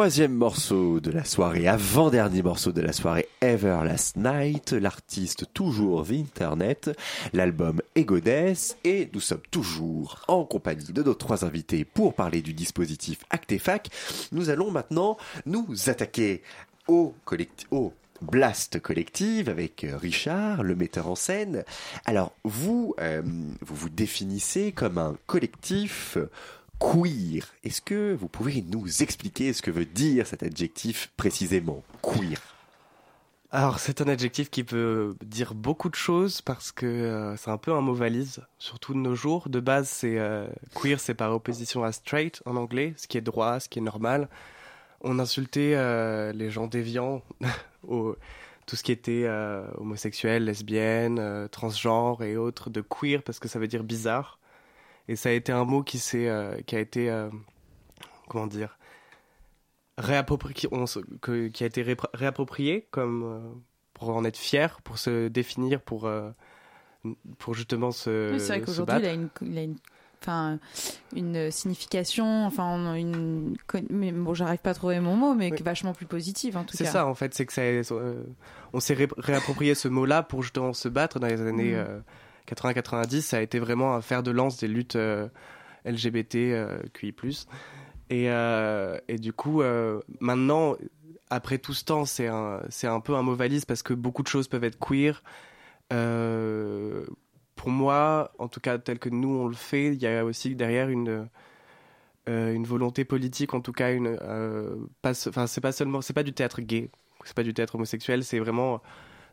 Troisième morceau de la soirée, avant-dernier morceau de la soirée, Ever Last Night, l'artiste toujours The Internet, l'album Egodes, et nous sommes toujours en compagnie de nos trois invités pour parler du dispositif Actefac. Nous allons maintenant nous attaquer au au Blast Collective avec Richard, le metteur en scène. Alors, vous, euh, vous vous définissez comme un collectif queer. Est-ce que vous pouvez nous expliquer ce que veut dire cet adjectif précisément, queer? Alors, c'est un adjectif qui peut dire beaucoup de choses parce que euh, c'est un peu un mot valise, surtout de nos jours. De base, c'est euh, queer, c'est par opposition à straight en anglais, ce qui est droit, ce qui est normal. On insultait euh, les gens déviants, tout ce qui était homosexuel, lesbienne, transgenre et autres, de queer parce que ça veut dire bizarre. Et ça a été un mot qui, s'est, euh, qui a été, euh, comment dire, réapproprié, on se- que- qui a été réapproprié comme euh, pour en être fier, pour se définir, pour, pour justement se, Oui, c'est vrai qu'aujourd'hui, il a une, il a une, enfin, une signification, enfin, une, mais bon, j'arrive pas à trouver mon mot, mais est vachement plus positive en tout C'est cas. ça en fait, c'est que ça, euh, on s'est ré- réapproprié ce mot-là pour justement se battre dans les années euh, 80-90. Ça a été vraiment un fer de lance des luttes euh, LGBT, euh, euh, et du coup, maintenant, après tout ce temps, c'est un, peu un mot valise parce que beaucoup de choses peuvent être queer. Pour moi, en tout cas tel que nous on le fait, il y a aussi derrière une volonté politique, en tout cas une enfin c'est pas seulement c'est pas du théâtre gay, c'est pas du théâtre homosexuel, c'est vraiment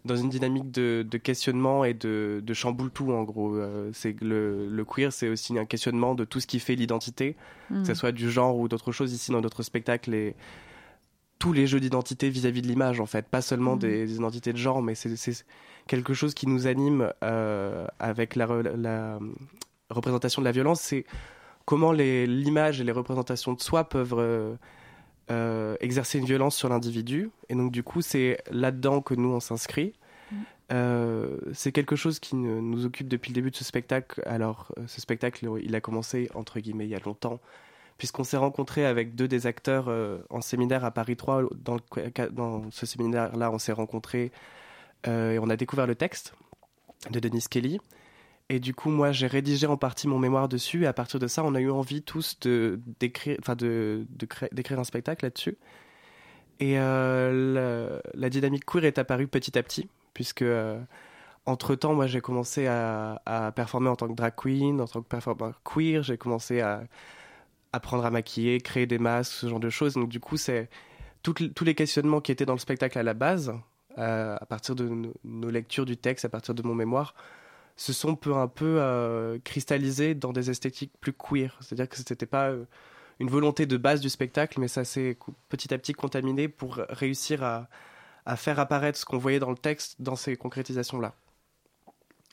dans une dynamique de, de questionnement et de, de chamboule tout en gros. Euh, c'est le, le queer, c'est aussi un questionnement de tout ce qui fait l'identité, que ce soit du genre ou d'autres choses. Ici dans notre spectacle, et tous les jeux d'identité vis-à-vis de l'image en fait, pas seulement Mhm. des, des identités de genre, mais c'est quelque chose qui nous anime euh, avec la, re- la représentation de la violence. C'est comment l'image et les représentations de soi peuvent euh, euh, exercer une violence sur l'individu. Et donc du coup, c'est là-dedans que nous on s'inscrit. Euh, c'est quelque chose qui ne- nous occupe depuis le début de ce spectacle. Alors, euh, ce spectacle, il a commencé entre guillemets il y a longtemps, puisqu'on s'est rencontré avec deux des acteurs en séminaire à Paris 3. Dans, le- dans ce séminaire-là, on s'est rencontrés et on a découvert le texte de Denis Kelly. Et du coup, moi, j'ai rédigé en partie mon mémoire dessus. Et à partir de ça, on a eu envie tous d'écrire, enfin de d'écrire un spectacle là-dessus. Et euh, la, dynamique queer est apparue petit à petit, puisque entre temps, moi, j'ai commencé à, performer en tant que drag queen, en tant que performeur queer. J'ai commencé à apprendre à maquiller, créer des masques, ce genre de choses. Donc, du coup, c'est tous les questionnements qui étaient dans le spectacle à la base, euh, à partir de nos lectures du texte, à partir de mon mémoire, se sont peu à peu euh, cristallisés dans des esthétiques plus queer. C'est-à-dire que ce n'était pas euh, une volonté de base du spectacle, mais ça s'est petit à petit contaminé pour réussir à, à faire apparaître ce qu'on voyait dans le texte dans ces concrétisations-là.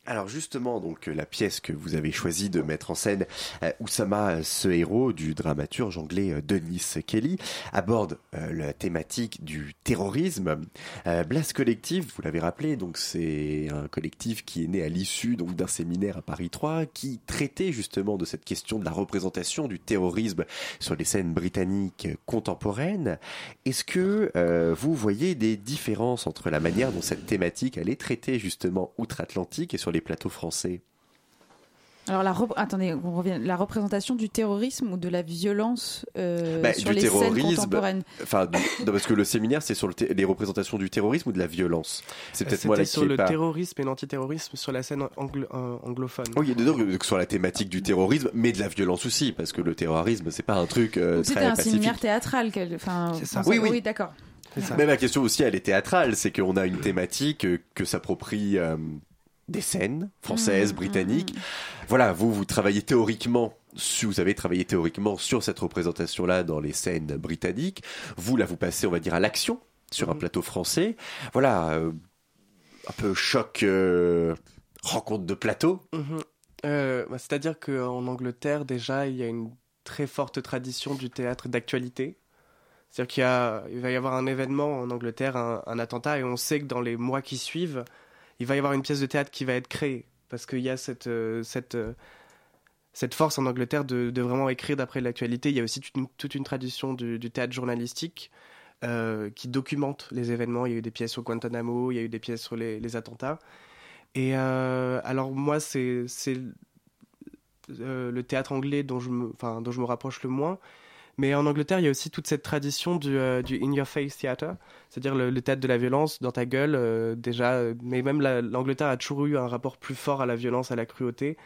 Alors justement, donc euh, la pièce que vous avez choisi de mettre en scène, euh, Oussama, ce héros du dramaturge anglais euh, Denis Kelly, aborde euh, la thématique du terrorisme. Euh, Blast Collective, vous l'avez rappelé, donc c'est un collectif qui est né à l'issue donc d'un séminaire à Paris 3 qui traitait justement de cette question de la représentation du terrorisme sur les scènes britanniques contemporaines. Est-ce que euh, vous voyez des différences entre la manière dont cette thématique elle est traitée justement outre-Atlantique et sur les plateaux français Alors, la attendez, on revient. La représentation du terrorisme ou de la violence euh, Bah, sur du les scènes terrorisme. contemporaines? Enfin, non, parce que le séminaire, c'est sur le les représentations du terrorisme ou de la violence. C'est peut-être moi qui sur le pas. terrorisme et l'antiterrorisme sur la scène anglo- euh, anglophone. Oui, il y a dedans que- que sur la thématique du terrorisme, mais de la violence aussi, parce que le terrorisme, c'est pas un truc euh, Donc, C'était un pacifique. séminaire théâtral. Enfin, ça. enfin, Oui, oui. d'accord. Mais ma question aussi, elle est théâtrale, c'est qu'on a une thématique euh, que s'approprie euh, des scènes françaises, Mmh, britanniques. Voilà, vous, vous travaillez théoriquement, su- vous avez travaillé théoriquement sur cette représentation-là dans les scènes britanniques. Vous, là, vous passez, on va dire, à l'action sur un plateau français. Voilà, euh, un peu choc, euh, rencontre de plateau. Euh, bah, C'est-à-dire qu'en Angleterre, déjà, il y a une très forte tradition du théâtre d'actualité. C'est-à-dire qu'il va y avoir un événement en Angleterre, un, un attentat, et on sait que dans les mois qui suivent, il va y avoir une pièce de théâtre qui va être créée. Parce qu'il y a cette, euh, cette, euh, cette force en Angleterre de, vraiment écrire d'après l'actualité. Il y a aussi toute une, tradition du, théâtre journalistique euh, qui documente les événements. Il y a eu des pièces sur Guantanamo, il y a eu des pièces sur les, attentats. Et alors moi, c'est euh, le théâtre anglais dont je, me, dont je me rapproche le moins. Mais en Angleterre, il y a aussi toute cette tradition du, euh, in your face theater, c'est-à-dire le, théâtre de la violence dans ta gueule, euh, déjà. euh, Mais même la- l'Angleterre a toujours eu un rapport plus fort à la violence, à la cruauté.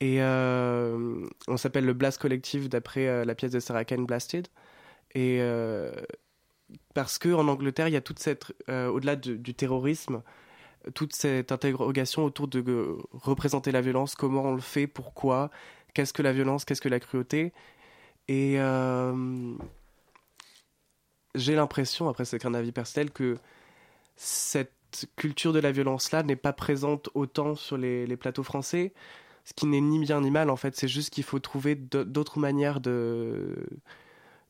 Et on s'appelle le Blast Collective d'après la pièce de Sarah Kane Blasted. Et parce que en Angleterre, il y a toute cette, au-delà de- du terrorisme, toute cette interrogation autour de représenter la violence, comment on le fait, pourquoi, qu'est-ce que la violence, qu'est-ce que la cruauté. Et euh, j'ai l'impression, après c'est qu'un avis personnel, que cette culture de la violence-là n'est pas présente autant sur les, plateaux français, ce qui n'est ni bien ni mal en fait, c'est juste qu'il faut trouver d'autres manières de,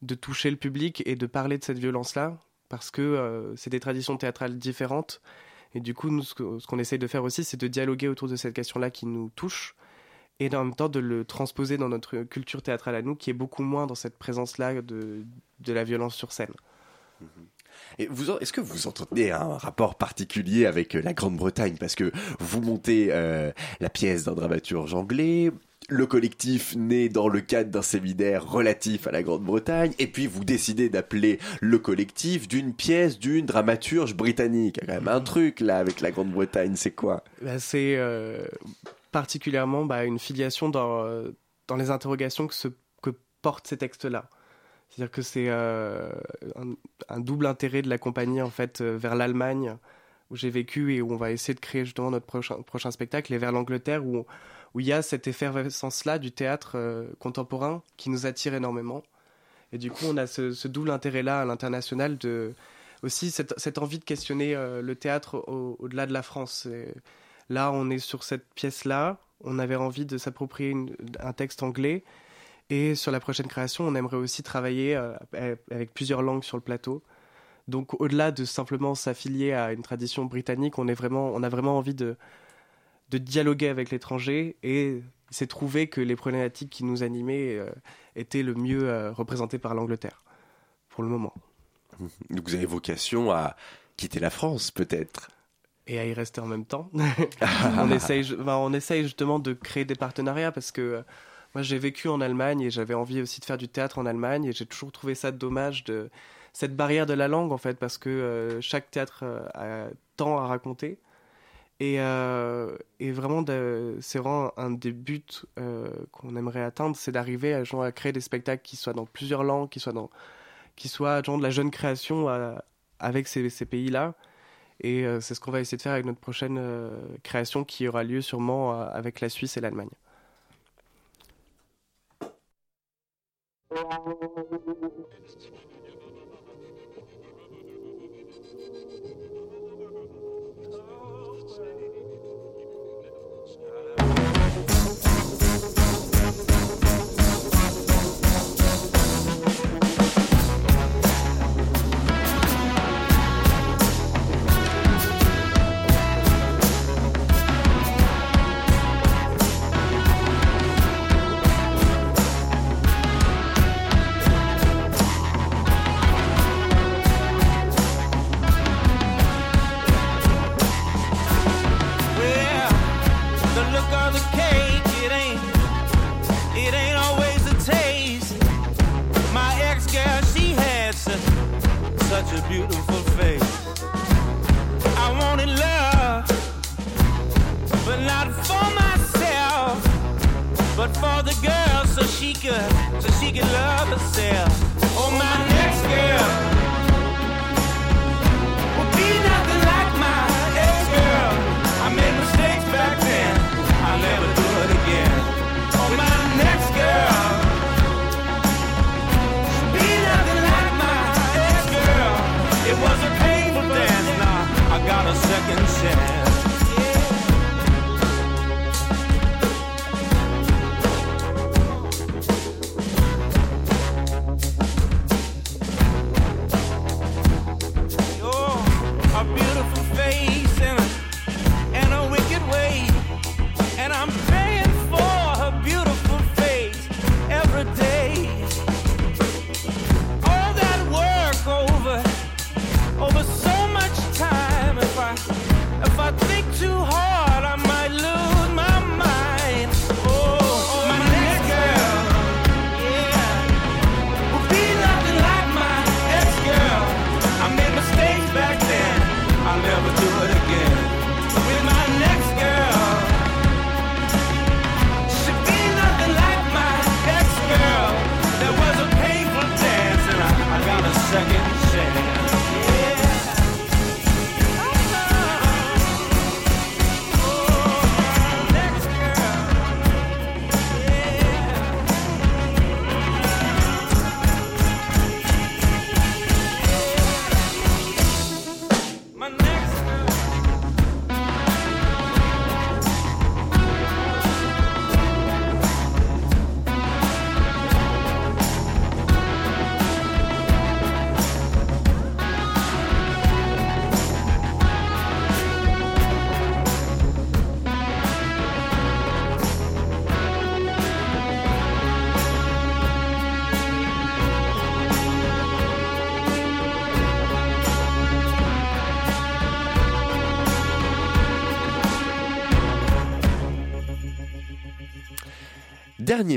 de toucher le public et de parler de cette violence-là, parce que euh, c'est des traditions théâtrales différentes. Et du coup, nous, ce qu'on essaye de faire aussi, c'est de dialoguer autour de cette question-là qui nous touche, et en même temps de le transposer dans notre culture théâtrale à nous, qui est beaucoup moins dans cette présence-là de, de la violence sur scène. Et vous, en- est-ce que vous entretenez un rapport particulier avec euh, la Grande-Bretagne? Parce que vous montez euh, la pièce d'un dramaturge anglais, le collectif naît dans le cadre d'un séminaire relatif à la Grande-Bretagne, et puis vous décidez d'appeler le collectif d'une pièce d'une dramaturge britannique. Il y a quand même un truc là avec la Grande-Bretagne, c'est quoi? Bah, c'est euh, particulièrement bah, une filiation dans, dans les interrogations que, que portent ces textes-là. C'est-à-dire que c'est euh, un, double intérêt de la compagnie en fait euh, vers l'Allemagne où j'ai vécu et où on va essayer de créer justement notre prochain, prochain spectacle et vers l'Angleterre où où il y a cette effervescence-là du théâtre euh, contemporain qui nous attire énormément. Et du coup, on a ce, double intérêt-là à l'international de aussi cette, envie de questionner le théâtre au- au-delà de la France. Là, on est sur cette pièce-là. On avait envie de s'approprier un texte anglais. Et sur la prochaine création, on aimerait aussi travailler euh, avec plusieurs langues sur le plateau. Donc, au-delà de simplement s'affilier à une tradition britannique, on, est vraiment, on a vraiment envie de, dialoguer avec l'étranger et s'est trouvé que les problématiques qui nous animaient euh, étaient le mieux euh, représentées par l'Angleterre, pour le moment. Donc vous avez vocation à quitter la France peut-être? Et à y rester en même temps. on, essaye, justement de créer des partenariats parce que euh, moi j'ai vécu en Allemagne et j'avais envie aussi de faire du théâtre en Allemagne et j'ai toujours trouvé ça dommage de cette barrière de la langue en fait parce que euh, chaque théâtre euh, a tant à raconter. Et, vraiment, c'est vraiment un des buts qu'on aimerait atteindre, c'est d'arriver à, à créer des spectacles qui soient dans plusieurs langues, qui soient, qui soient genre, de la jeune création avec ces, ces pays-là. Et euh, c'est ce qu'on va essayer de faire avec notre prochaine euh, création qui aura lieu sûrement euh, avec la Suisse et l'Allemagne.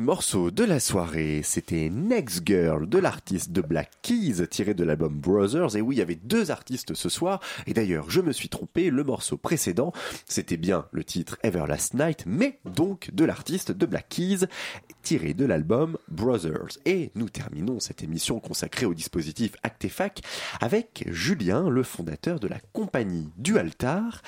Morceau de la soirée, c'était Next Girl de l'artiste de Black Keys tiré de l'album Brothers. Et oui, il y avait deux artistes ce soir. Et d'ailleurs, je me suis trompé, le morceau précédent, c'était bien le titre Everlast Night, mais donc de l'artiste de Black Keys tiré de l'album Brothers. Et nous terminons cette émission consacrée au dispositif Actefac avec Julien, le fondateur de la compagnie du Altar.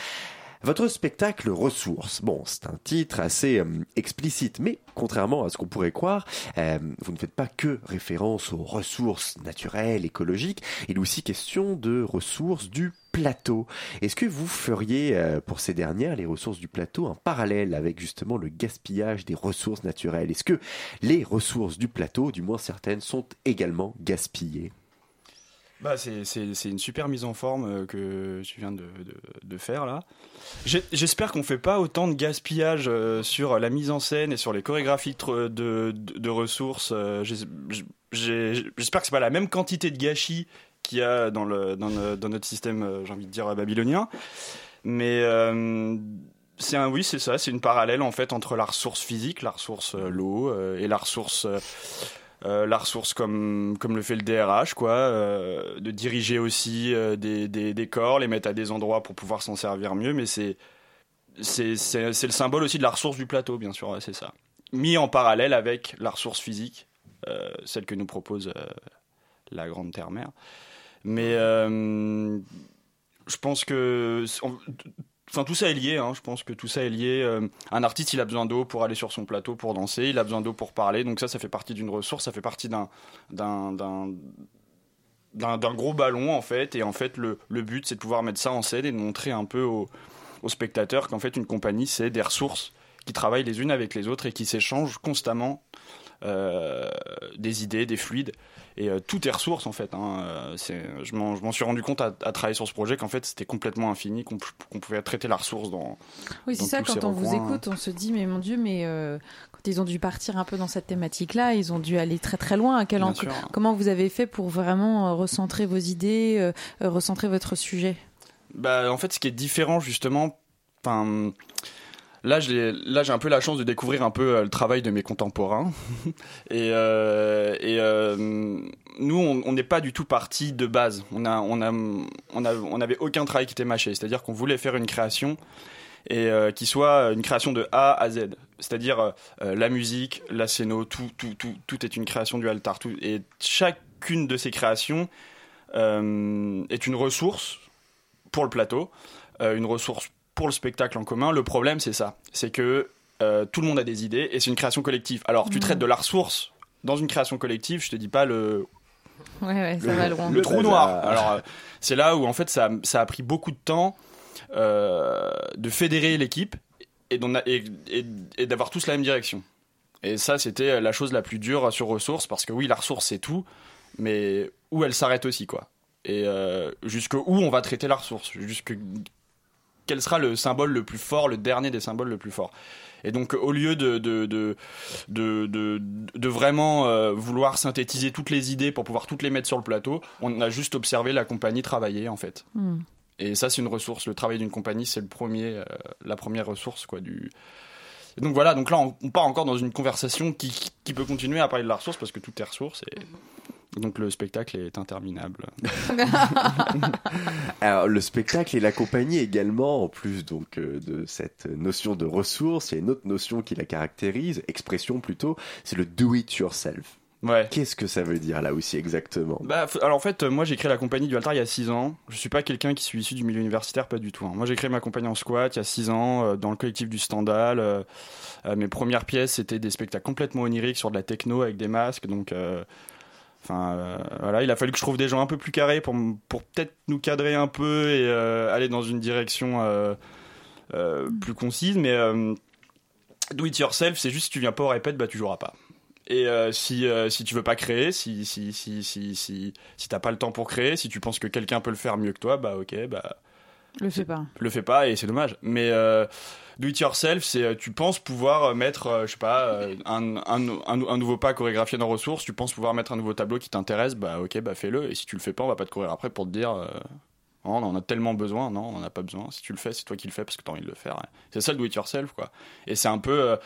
Votre spectacle Ressources, bon, c'est un titre assez euh, explicite, mais contrairement à ce qu'on pourrait croire, euh, vous ne faites pas que référence aux ressources naturelles, écologiques, il est aussi question de ressources du plateau. Est-ce que vous feriez euh, pour ces dernières, les ressources du plateau, un parallèle avec justement le gaspillage des ressources naturelles? Est-ce que les ressources du plateau, du moins certaines, sont également gaspillées? Bah, c'est- une super mise en forme euh, que tu viens de, de- faire là. J'espère qu'on fait pas autant de gaspillage euh, sur la mise en scène et sur les chorégraphies de, de, ressources. euh, J'espère que c'est pas la même quantité de gâchis qu'il y a dans, le, dans, dans notre système, j'ai envie de dire, babylonien. Mais un, oui, c'est ça, c'est une parallèle en fait entre la ressource physique, la ressource l'eau et la ressource. Euh, la ressource comme, comme le fait le DRH, quoi, euh, de diriger aussi euh, des, des, corps, les mettre à des endroits pour pouvoir s'en servir mieux, mais c'est c'est c'est- c'est le symbole aussi de la ressource du plateau, bien sûr, c'est ça. Mis en parallèle avec la ressource physique, celle que nous propose la Grande Terre-Mère. Mais je pense que... Enfin, tout ça est lié, hein. je pense que tout ça est lié. Euh, un artiste, il a besoin d'eau pour aller sur son plateau, pour danser, il a besoin d'eau pour parler, donc ça, ça fait partie d'une ressource, ça fait partie d'un, d'un, d'un, d'un, gros ballon, en fait, et en fait, le, le but, c'est de pouvoir mettre ça en scène et de montrer un peu aux, aux spectateurs qu'en fait, une compagnie, c'est des ressources qui travaillent les unes avec les autres et qui s'échangent constamment euh, des idées, des fluides. Et euh, tout est ressource en fait. hein. Euh, c'est- je m'en je m'en suis rendu compte à, à travailler sur ce projet qu'en fait c'était complètement infini, qu'on qu'on pouvait traiter la ressource dans. Oui, c'est dans ça, tous ces quand on vous écoute, on se dit, mais mon Dieu, mais euh, quand ils ont dû partir un peu dans cette thématique-là, ils ont dû aller très très loin. À quel en- sûr. Comment vous avez fait pour vraiment recentrer vos idées, euh, recentrer votre sujet? Bah, en fait, ce qui est différent, justement, enfin, là, j'ai, un peu la chance de découvrir un peu euh, le travail de mes contemporains. et euh, euh, nous, on n'est pas du tout parti de base. On a, avait aucun travail qui était mâché. C'est-à-dire qu'on voulait faire une création et qui soit une création de A à Z. C'est-à-dire la musique, la scéno, tout, tout, tout, tout est une création du altar. Et chacune de ces créations est une ressource pour le plateau, une ressource pour le spectacle en commun. Le problème, c'est ça. C'est que euh, tout le monde a des idées et c'est une création collective. Alors, tu Mhm. traites de la ressource dans une création collective, je te dis pas le, Ouais, ouais, ça le, va loin. le trou noir. Alors, euh, c'est là où en fait ça, ça a pris beaucoup de temps euh, de fédérer l'équipe et, d'en a- et, et- et d'avoir tous la même direction. Et ça, c'était la chose la plus dure sur ressources parce que oui, la ressource c'est tout, mais où elle s'arrête aussi quoi. Et euh, jusque où on va traiter la ressource, jusque quel sera le symbole le plus fort, le dernier des symboles le plus fort. Et donc, au lieu de, de, de, de, vraiment euh, vouloir synthétiser toutes les idées pour pouvoir toutes les mettre sur le plateau, on a juste observé la compagnie travailler, en fait. Hmm. Et ça, c'est une ressource. Le travail d'une compagnie, c'est le premier, euh, la première ressource, quoi, du. Et donc voilà, donc là, on, on part encore dans une conversation qui, qui peut continuer à parler de la ressource parce que tout est ressource et. Donc le spectacle est interminable. Alors, le spectacle et la compagnie également, en plus donc euh, de cette notion de ressources, il y a une autre notion qui la caractérise, expression plutôt, c'est le do it yourself. Ouais. Qu'est-ce que ça veut dire là aussi exactement? Bah, alors en fait, euh, moi j'ai créé la compagnie du Altar il y a 6 ans. Je suis pas quelqu'un qui suis issu du milieu universitaire, pas du tout. hein. Moi j'ai créé ma compagnie en squat il y a 6 ans, euh, dans le collectif du euh, euh, mes premières pièces c'était des spectacles complètement oniriques sur de la techno avec des masques. Donc, enfin euh, voilà, il a fallu que je trouve des gens un peu plus carrés pour, pour peut-être nous cadrer un peu et euh, aller dans une direction euh, plus concise. Mais do it yourself, c'est juste si tu viens pas au répète, bah tu joueras pas. Et si, si tu veux pas créer, si, si, si, si, si, si t'as pas le temps pour créer, si tu penses que quelqu'un peut le faire mieux que toi, bah ok, bah Le fais pas. le fais pas et c'est dommage. Mais euh, do it yourself, c'est euh, tu penses pouvoir euh, mettre, euh, je sais pas, un, un, un, un nouveau pas chorégraphié dans ressources, tu penses pouvoir mettre un nouveau tableau qui t'intéresse, bah ok, bah fais-le. Et si tu le fais pas, on va pas te courir après pour te dire. euh, Oh, on en a tellement besoin, non, on en a pas besoin. Si tu le fais, c'est toi qui le fais parce que t'as envie de le faire. C'est ça le do it yourself, quoi. Et c'est un peu.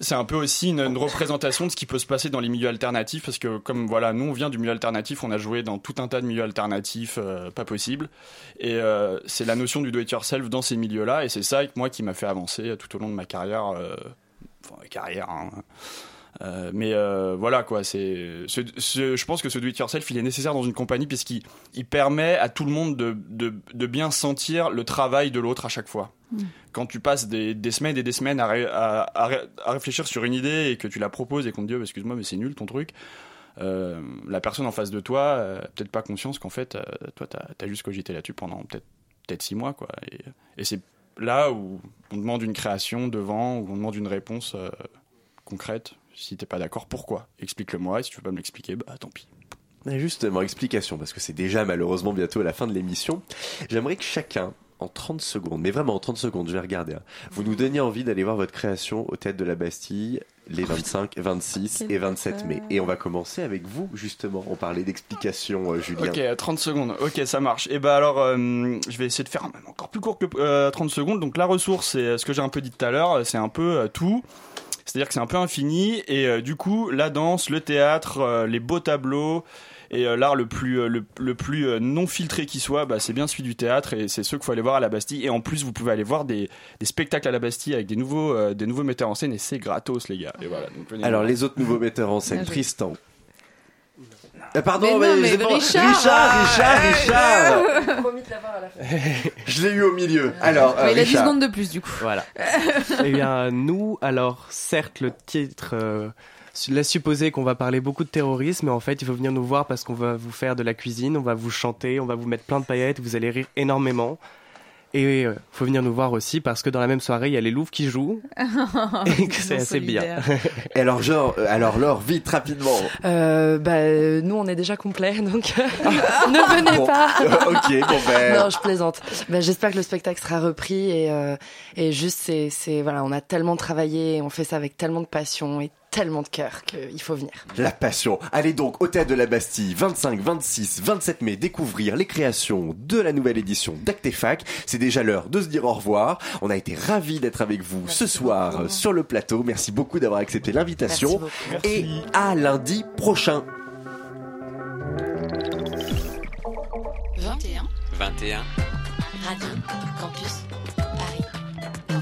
C'est un peu aussi une, représentation de ce qui peut se passer dans les milieux alternatifs parce que comme voilà nous on vient du milieu alternatif on a joué dans tout un tas de milieux alternatifs euh, pas possible et euh, c'est la notion du do it yourself dans ces milieux là et c'est ça moi qui m'a fait avancer tout au long de ma carrière euh, enfin carrière hein. Euh, mais euh, voilà quoi, c'est, ce- ce- je pense que ce do it yourself il est nécessaire dans une compagnie puisqu'il il permet à tout le monde de, de, de bien sentir le travail de l'autre à chaque fois. Mm. Quand tu passes des, des semaines et des semaines à, ré- à, à ré- à réfléchir sur une idée et que tu la proposes et qu'on te dit oh, excuse-moi mais c'est nul ton truc, euh, la personne en face de toi peut-être pas conscience qu'en fait toi t'as as juste cogité là-dessus pendant peut-être peut-être six mois quoi. Et, et c'est là où on demande une création devant, où on demande une réponse concrète. Si t'es pas d'accord, pourquoi? Explique-le-moi. Et si tu veux pas me l'expliquer, bah tant pis. Justement, explication, parce que c'est déjà malheureusement bientôt à la fin de l'émission. J'aimerais que chacun, en 30 secondes, mais vraiment en 30 secondes, je vais regarder, hein, vous nous donniez envie d'aller voir votre création au Théâtre de la Bastille les 25, 26 et 27 mai. Et on va commencer avec vous, justement. On parlait d'explication, euh, Julien. Ok, euh, 30 secondes. Ok, ça marche. Et bah alors, euh, je vais essayer de faire encore plus court que euh, 30 secondes. Donc la ressource, c'est euh, ce que j'ai un peu dit tout à l'heure, c'est un peu euh, tout. C'est-à-dire que c'est un peu infini. Et euh, du coup, la danse, le théâtre, euh, les beaux tableaux et euh, l'art le plus, euh, le, le plus euh, non filtré qui soit, bah, c'est bien celui du théâtre et c'est ceux qu'il faut aller voir à la Bastille. Et en plus, vous pouvez aller voir des, des spectacles à la Bastille avec des nouveaux, euh, des nouveaux metteurs en scène et c'est gratos, les gars. Et voilà. donc venez Alors, voir. les autres nouveaux metteurs en scène, joué. Tristan. Euh, pardon, Mais non, mais mais bon. Richard, Richard, Richard. Richard. Promis de l'avoir à la fin. Je l'ai eu au milieu. Alors, euh, il a 10 Richard. secondes de plus du coup. Voilà. eh bien, nous, alors, certes, le titre euh, laisse supposer qu'on va parler beaucoup de terrorisme, mais en fait, il faut venir nous voir parce qu'on va vous faire de la cuisine, on va vous chanter, on va vous mettre plein de paillettes, vous allez rire énormément. Et il faut venir nous voir aussi parce que dans la même soirée, il y a les Louvres qui jouent. et que c'est assez bien. Et alors, genre, euh, alors, Laure, vite, rapidement. Euh, bah, euh, nous, on est déjà complet, donc ne venez Bon. pas. Ok, bon, ben. Non, je plaisante. Bah, J'espère que le spectacle sera repris et, euh, et juste, c'est, c'est, voilà, on a tellement travaillé, on fait ça avec tellement de passion et tellement de cœur qu'il faut venir. La passion. Allez donc au Théâtre de la Bastille, 25, 26, 27 mai, découvrir les créations de la nouvelle édition d'Actefac. C'est déjà l'heure de se dire au revoir. On a été ravis d'être avec vous ce soir sur le plateau. Merci beaucoup d'avoir accepté l'invitation. Merci Et à lundi prochain. 21 21. Radio Campus